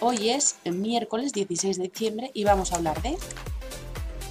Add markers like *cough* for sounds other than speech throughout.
Hoy es miércoles 16 de diciembre y vamos a hablar de...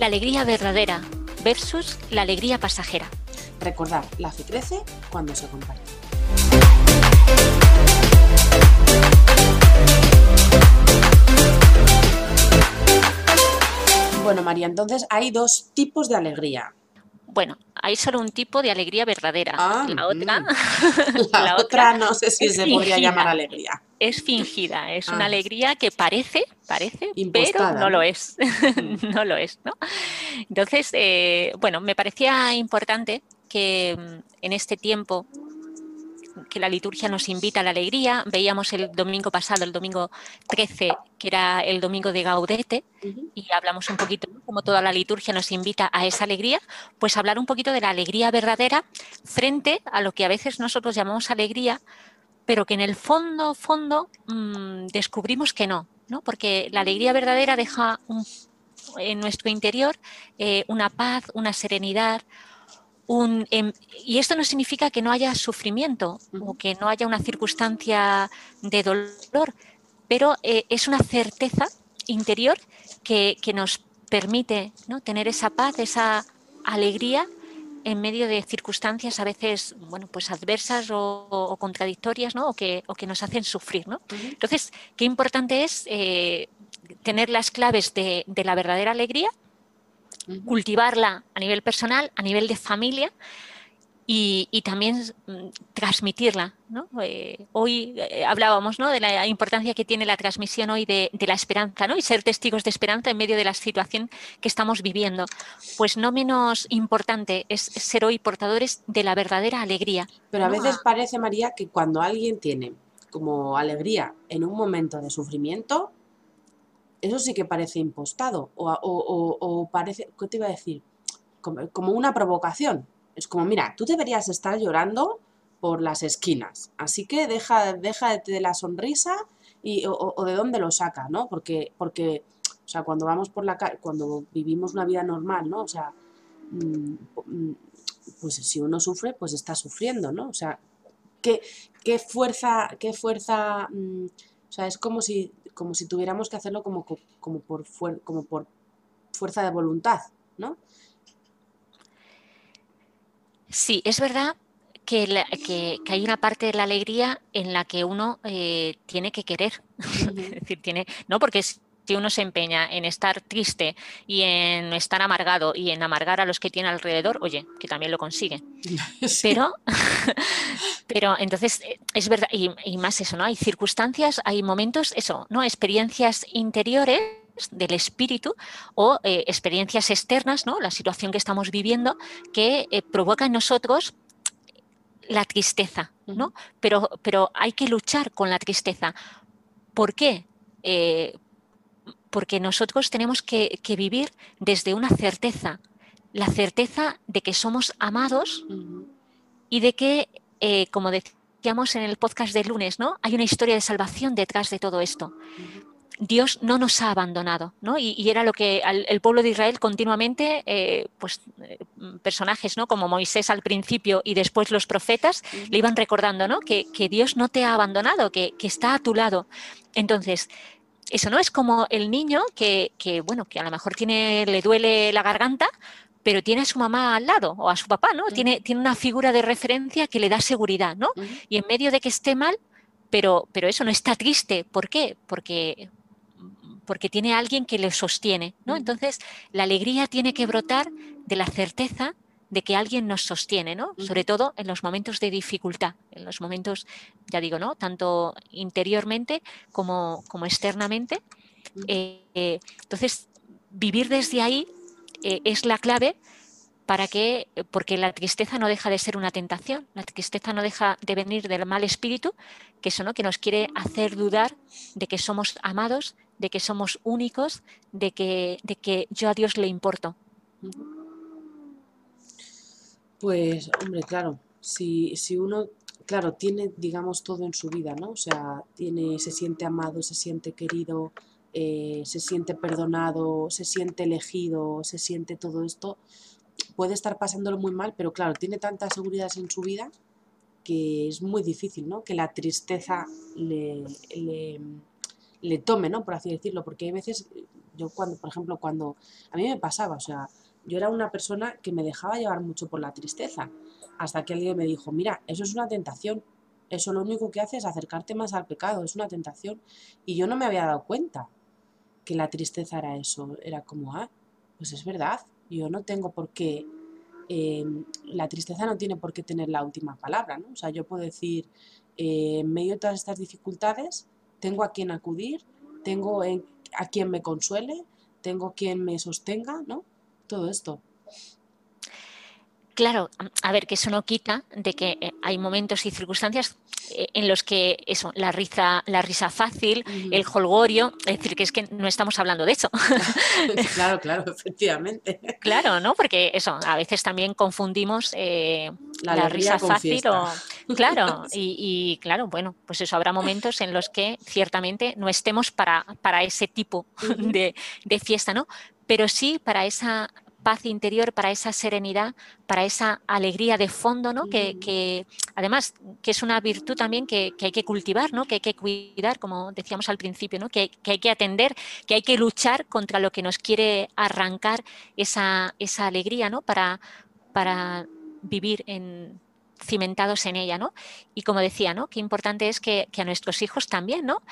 La alegría verdadera versus la alegría pasajera. Recordar, la fe crece cuando se comparte. Bueno, María, entonces hay dos tipos de alegría. Bueno, hay solo un tipo de alegría verdadera. Ah, la otra, mm. *laughs* La, otra, no sé si se podría fingida. llamar alegría. Es fingida, es Ah. una alegría que parece, parece, Impostada, pero no ¿no? lo es, *laughs* no lo es, ¿no? Entonces, eh, bueno, me parecía importante que mm, en este tiempo que la liturgia nos invita a la alegría, veíamos el domingo pasado, el domingo 13, que era el domingo de Gaudete, y hablamos un poquito, ¿no? como toda la liturgia nos invita a esa alegría, pues hablar un poquito de la alegría verdadera frente a lo que a veces nosotros llamamos alegría, pero que en el fondo, fondo, mm, descubrimos que no, ¿no? Porque la alegría verdadera deja un- en nuestro interior eh, una paz, una serenidad, un, em- y esto no significa que no haya sufrimiento o que no haya una circunstancia de dolor, pero eh, es una certeza interior que, que nos permite ¿no? tener esa paz, esa alegría en medio de circunstancias a veces bueno, pues adversas o, o contradictorias ¿no? o, que, o que nos hacen sufrir. ¿no? Entonces, qué importante es eh, tener las claves de, de la verdadera alegría, cultivarla a nivel personal, a nivel de familia y, y también mm, transmitirla. ¿no? Eh, hoy eh, hablábamos ¿no? de la importancia que tiene la transmisión hoy de, de la esperanza ¿no? y ser testigos de esperanza en medio de la situación que estamos viviendo. Pues no menos importante es ser hoy portadores de la verdadera alegría. Pero a ¿no? veces parece, María, que cuando alguien tiene como alegría en un momento de sufrimiento, eso sí que parece impostado. O, o- o- o parece, ¿qué te iba a decir? Como, como una provocación. Es como, mira, tú deberías estar llorando por las esquinas. Así que deja, deja de la sonrisa y, o, de dónde lo saca, ¿no? Porque, porque, o sea, cuando vamos por la calle, cuando vivimos una vida normal, ¿no? O sea, mm, mm, pues si uno sufre, pues está sufriendo, ¿no? O sea, ¿qué, qué fuerza, qué fuerza, mm, o sea, es como si, como si tuviéramos que hacerlo como, co- como, por, como por fuerza de voluntad, ¿no? Sí, es verdad que, la- que- que hay una parte de la alegría en la que uno eh, tiene que querer. *laughs* Es decir, tiene, no porque si uno se empeña en estar triste y en estar amargado y en amargar a los que tiene alrededor, oye, que también lo consigue. *laughs* Sí. Pero, *laughs* pero entonces eh, es verdad, y, y más eso, ¿no? Hay circunstancias, hay momentos, eso, ¿no? Experiencias interiores del espíritu o eh, experiencias externas, ¿no? La situación que estamos viviendo que eh, provoca en nosotros la tristeza, ¿no? Pero, pero hay que luchar con la tristeza. ¿Por qué? Eh, porque nosotros tenemos que, que vivir desde una certeza, la certeza de que somos amados y de que, eh, como decíamos en el podcast del lunes, ¿no? Hay una historia de salvación detrás de todo esto. Dios no nos ha abandonado, ¿no? Y, y era lo que al- el pueblo de Israel continuamente, eh, pues eh, personajes, ¿no? Como Moisés al principio y después los profetas, le iban recordando, ¿no? Que, que Dios no te ha abandonado, que, que está a tu lado. Entonces, eso no es como el niño que, que, bueno, que a lo mejor tiene, le duele la garganta, pero tiene a su mamá al lado o a su papá, ¿no? Tiene, tiene una figura de referencia que le da seguridad, ¿no? Y en medio de que esté mal, pero, pero eso no está triste. ¿Por qué? Porque, porque tiene a alguien que le sostiene, ¿no? Ujú. Entonces, la alegría tiene que brotar de la certeza de que alguien nos sostiene, ¿no? Ujú. Sobre todo en los momentos de dificultad, en los momentos, ya digo, ¿no? Tanto interiormente como, como externamente. Ujú. Eh, eh, entonces, vivir desde ahí eh, es la clave para que, porque la tristeza no deja de ser una tentación, la tristeza no deja de venir del mal espíritu, que eso, ¿no? que nos quiere hacer dudar de que somos amados, de que somos únicos, de que, de que yo a Dios le importo. Pues, hombre, claro, si, si uno, claro, tiene, digamos, todo en su vida, ¿no? O sea, tiene, se siente amado, se siente querido, eh, se siente perdonado, se siente elegido, se siente todo esto, puede estar pasándolo muy mal, pero claro, tiene tantas seguridades en su vida que es muy difícil, ¿no? Que la tristeza le, le, tome, ¿no? Por así decirlo, porque hay veces, yo cuando, por ejemplo, cuando a mí me pasaba, o sea, yo era una persona que me dejaba llevar mucho por la tristeza, hasta que alguien me dijo, mira, eso es una tentación, eso lo único que hace es acercarte más al pecado, es una tentación, y yo no me había dado cuenta que la tristeza era eso, era como, ah, pues es verdad, yo no tengo por qué, em, la tristeza no tiene por qué tener la última palabra, ¿no? O sea, yo puedo decir, eh, en medio de todas estas dificultades, tengo a quien acudir, tengo a quien me consuele, tengo quien me sostenga, ¿no? Todo esto. Claro, a ver, que eso no quita de que eh, hay momentos y circunstancias eh, en los que eso, la risa, la risa fácil, el holgorio, es decir, que es que no estamos hablando de eso. *laughs* claro, *laughs* claro, efectivamente. Claro, ¿no? Porque eso, a veces también confundimos eh, la, risa fácil o. *laughs* Claro, y, claro, bueno, pues eso habrá momentos en los que ciertamente no estemos para, para ese tipo de, de fiesta, ¿no? Pero sí para esa paz interior, para esa serenidad, para esa alegría de fondo, ¿no? Que, además que es una virtud también que, hay que cultivar, ¿no? Que hay que cuidar, como decíamos al principio, ¿no? Que, hay que atender, que hay que luchar contra lo que nos quiere arrancar esa, esa alegría, ¿no? Para, para vivir en, cimentados en ella, ¿no? Y como decía, ¿no? Qué importante es que, que, a nuestros hijos también, ¿no?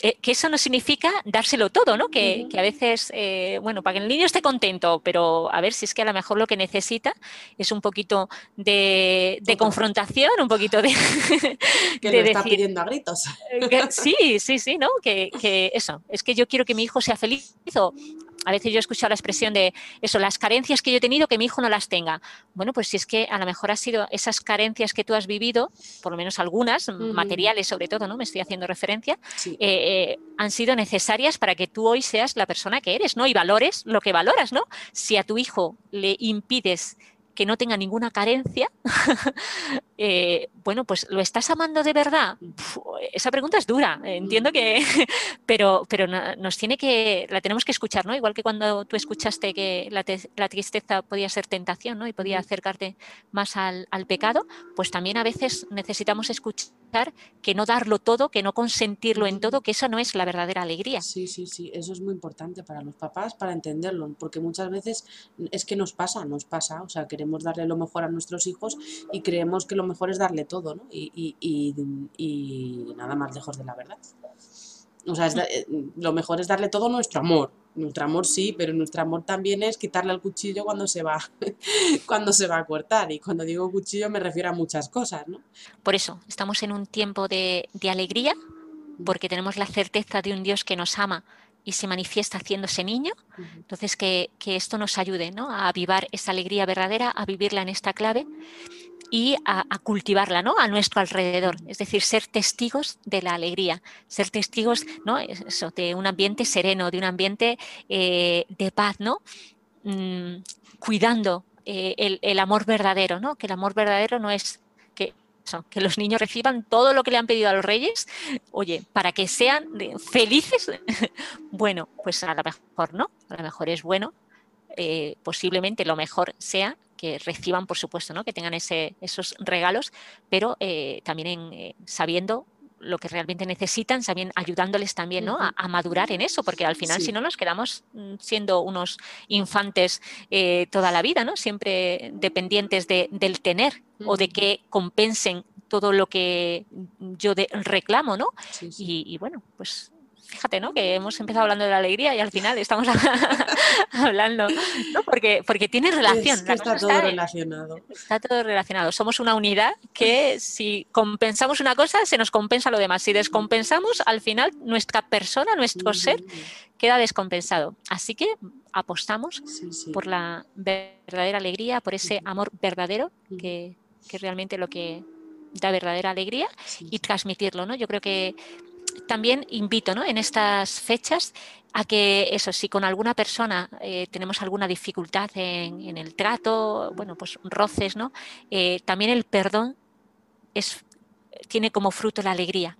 Eh, que eso no significa dárselo todo, ¿no? Que, a veces, eh, bueno, para que el niño esté contento, pero a ver si es que a lo mejor lo que necesita es un poquito de, confrontación, un poquito de... *laughs* que le está pidiendo a gritos. Sí, sí, sí, ¿no? Que, que, eso, es que yo quiero que mi hijo sea feliz o a veces yo he escuchado la expresión de eso, las carencias que yo he tenido, que mi hijo no las tenga. Bueno, pues si es que a lo mejor ha sido esas carencias que tú has vivido, por lo menos algunas, materiales sobre todo, ¿no? Me estoy haciendo referencia, eh, eh, han sido necesarias para que tú hoy seas la persona que eres, ¿no? Y valores lo que valoras, ¿no? Si a tu hijo le impides que no tenga ninguna carencia, *laughs* eh, bueno, pues ¿lo estás amando de verdad? esa pregunta es dura, entiendo que, *laughs* pero, pero nos tiene que, la tenemos que escuchar, ¿no? Igual que cuando tú escuchaste que la, tristeza podía ser tentación, ¿no? Y podía acercarte más al, al pecado, pues también a veces necesitamos escuchar que no darlo todo, que no consentirlo en todo, que esa no es la verdadera alegría. Sí, sí, sí, eso es muy importante para los papás, para entenderlo, porque muchas veces es que nos pasa, nos pasa, o sea, queremos darle lo mejor a nuestros hijos y creemos que lo mejor es darle todo, ¿no? Y, y nada más lejos de la verdad. O sea, eh, lo mejor es darle todo nuestro amor. Nuestro amor sí, pero nuestro amor también es quitarle el cuchillo cuando se va, *laughs* cuando se va a cortar. Y cuando digo cuchillo me refiero a muchas cosas, ¿no? Por eso, estamos en un tiempo de, alegría, porque tenemos la certeza de un Dios que nos ama y se manifiesta haciéndose niño. Entonces, que, que esto nos ayude ¿no? a avivar esa alegría verdadera, a vivirla en esta clave y a, cultivarla ¿no? a nuestro alrededor, es decir, ser testigos de la alegría, ser testigos ¿no? Eso, de un ambiente sereno, de un ambiente eh, de paz, ¿no? Mm, cuidando eh, el, amor verdadero, ¿no? que el amor verdadero no es que, que los niños reciban todo lo que le han pedido a los reyes, oye, para que sean felices, *laughs* bueno, pues a lo mejor no, a lo mejor es bueno eh, posiblemente lo mejor sea que reciban, por supuesto, ¿no? que tengan ese, esos regalos, pero eh, también eh, sabiendo lo que realmente necesitan, también ayudándoles también ¿no? a, madurar en eso, porque al final si no nos quedamos mm, siendo unos infantes toda la vida, ¿no? siempre dependientes del tener o de que compensen todo lo que yo reclamo, ¿no? Y, y, bueno, pues fíjate, ¿no? Que hemos empezado hablando de la alegría y al final estamos *laughs* hablando, ¿no? Porque, porque tiene relación. está todo relacionado. Está todo relacionado. Somos una unidad que si compensamos una cosa, se nos compensa lo demás. Si descompensamos, al final nuestra persona, nuestro ser, queda descompensado. Así que apostamos por la verdadera alegría, por ese amor verdadero que, que realmente lo que da verdadera alegría y transmitirlo, ¿no? Yo creo que también invito ¿no? en estas fechas a que eso, si con alguna persona eh, tenemos alguna dificultad en, el trato, bueno, pues roces, ¿no? Eh, también el perdón es, tiene como fruto la alegría.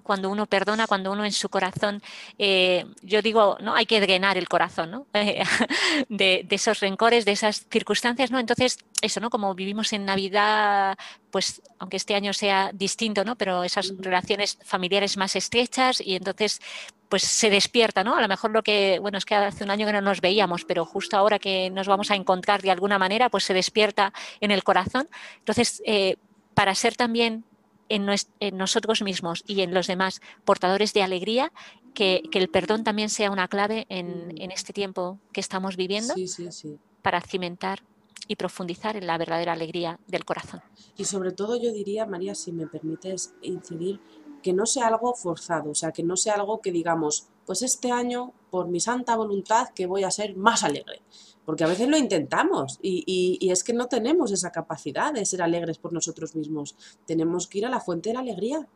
Cuando uno perdona, cuando uno en su corazón, eh, yo digo, ¿no? Hay que drenar el corazón, ¿no? *laughs* de, esos rencores, de esas circunstancias, ¿no? Entonces, eso, ¿no? Como vivimos en Navidad, pues, aunque este año sea distinto, ¿no? Pero esas relaciones familiares más estrechas y entonces pues se despierta, ¿no? A lo mejor lo que, bueno, es que hace un año que no nos veíamos, pero justo ahora que nos vamos a encontrar de alguna manera, pues se despierta en el corazón. Entonces, eh, para ser también en, nosotros mismos y en los demás portadores de alegría, que, el perdón también sea una clave en, mm. este tiempo que estamos viviendo para cimentar y profundizar en la verdadera alegría del corazón. Y sobre todo yo diría, María, si me permites incidir, que no sea algo forzado, o sea, que no sea algo que digamos, pues este año, por mi santa voluntad, que voy a ser más alegre porque a veces lo intentamos y, es que no tenemos esa capacidad de ser alegres por nosotros mismos. Tenemos que ir a la fuente de la alegría.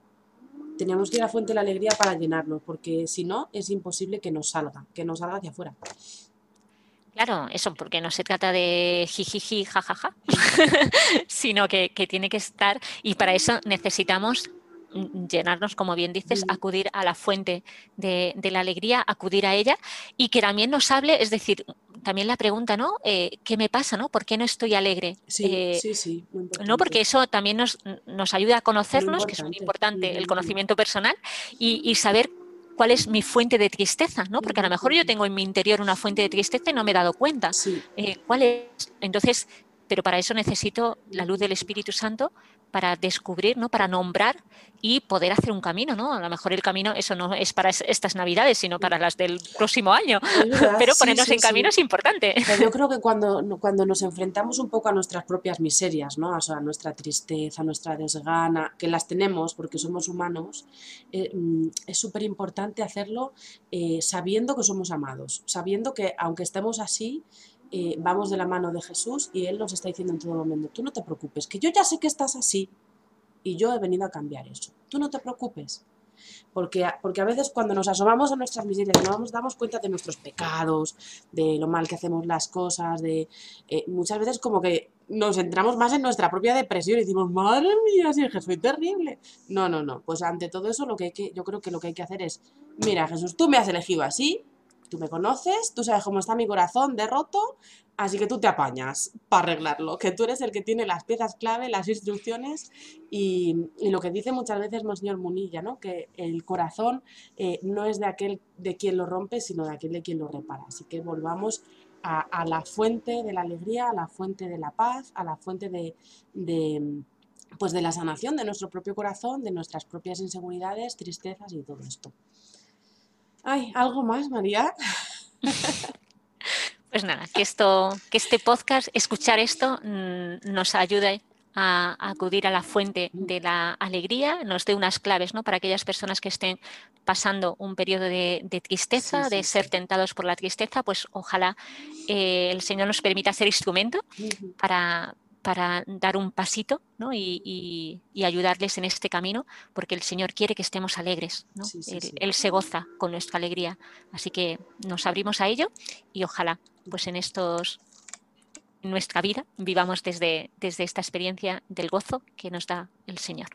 Tenemos que ir a la fuente de la alegría para llenarnos, porque si no es imposible que nos salga, que nos salga hacia afuera. Claro, eso, porque no se trata de jijiji, jajaja, *laughs* sino que, que tiene que estar, y para eso necesitamos llenarnos, como bien dices, acudir a la fuente de, la alegría, acudir a ella y que también nos hable, es decir, también la pregunta, ¿no? Eh, ¿Qué me pasa, no? ¿Por qué no estoy alegre? Sí, eh, sí, sí. no, porque eso también nos, nos ayuda a conocernos, que es muy importante el conocimiento personal y, saber cuál es mi fuente de tristeza, ¿no? Porque a lo mejor yo tengo en mi interior una fuente de tristeza y no me he dado cuenta. Eh, ¿Cuál es? Entonces, pero para eso necesito la luz del Espíritu Santo para descubrir, ¿no? para nombrar y poder hacer un camino. ¿no? A lo mejor el camino, eso no es para estas navidades, sino para las del próximo año. *laughs* Pero ponernos en camino es importante. yo creo que *laughs* cuando, cuando nos enfrentamos un poco a nuestras propias miserias, ¿no? a nuestra tristeza, a nuestra desgana, que las tenemos porque somos humanos, eh, mm, es súper importante hacerlo eh, sabiendo que somos amados, sabiendo que aunque estemos así, vamos de la mano de Jesús y Él nos está diciendo en todo momento, tú no te preocupes, que yo ya sé que estás así y yo he venido a cambiar eso. Tú no te preocupes. Porque, porque a veces cuando nos asomamos a nuestras miserias no nos damos cuenta de nuestros pecados, de lo mal que hacemos las cosas, de eh, muchas veces como que nos entramos más en nuestra propia depresión y decimos, madre mía, si Jesús es terrible. No, no, no. Pues ante todo eso lo que, hay que yo creo que lo que hay que hacer es, mira Jesús, tú me has elegido así, Tú me conoces, tú sabes cómo está mi corazón derroto, así que tú te apañas para arreglarlo, que tú eres el que tiene las piezas clave, las instrucciones y, lo que dice muchas veces Monseñor Munilla, ¿no? que el corazón eh, no es de aquel de quien lo rompe, sino de aquel de quien lo repara. Así que volvamos a, la fuente de la alegría, a la fuente de la paz, a la fuente de, de pues de la sanación de nuestro propio corazón, de nuestras propias inseguridades, tristezas y todo esto. Ay, ¿algo más, María? *laughs* Pues nada, que esto, que este podcast, escuchar esto, mm, nos ayude a, acudir a la fuente de la alegría, nos dé unas claves ¿no? para aquellas personas que estén pasando un periodo de, tristeza, de ser tentados por la tristeza, pues ojalá eh, el Señor nos permita ser instrumento para, para dar un pasito y, ayudarles en este camino, porque el Señor quiere que estemos alegres. él, se goza con nuestra alegría. Así que nos abrimos a ello y ojalá pues en estos en nuestra vida vivamos desde, desde esta experiencia del gozo que nos da el Señor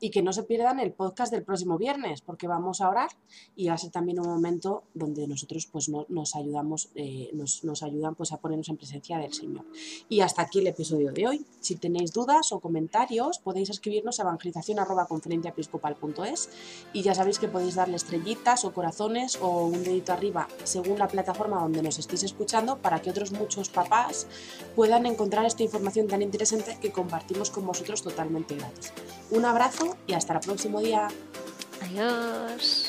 y que no se pierdan el podcast del próximo viernes, porque vamos a orar y va a ser también un momento donde nosotros pues nos ayudamos, eh, nos, ayudan pues a ponernos en presencia del Señor. Y hasta aquí el episodio de hoy. Si tenéis dudas o comentarios, podéis escribirnos a evangelización.conferenciaepiscopal.es y ya sabéis que podéis darle estrellitas o corazones o un dedito arriba según la plataforma donde nos estéis escuchando para que otros muchos papás puedan encontrar esta información tan interesante que compartimos con vosotros totalmente gratis. Un y hasta el próximo día. Adiós.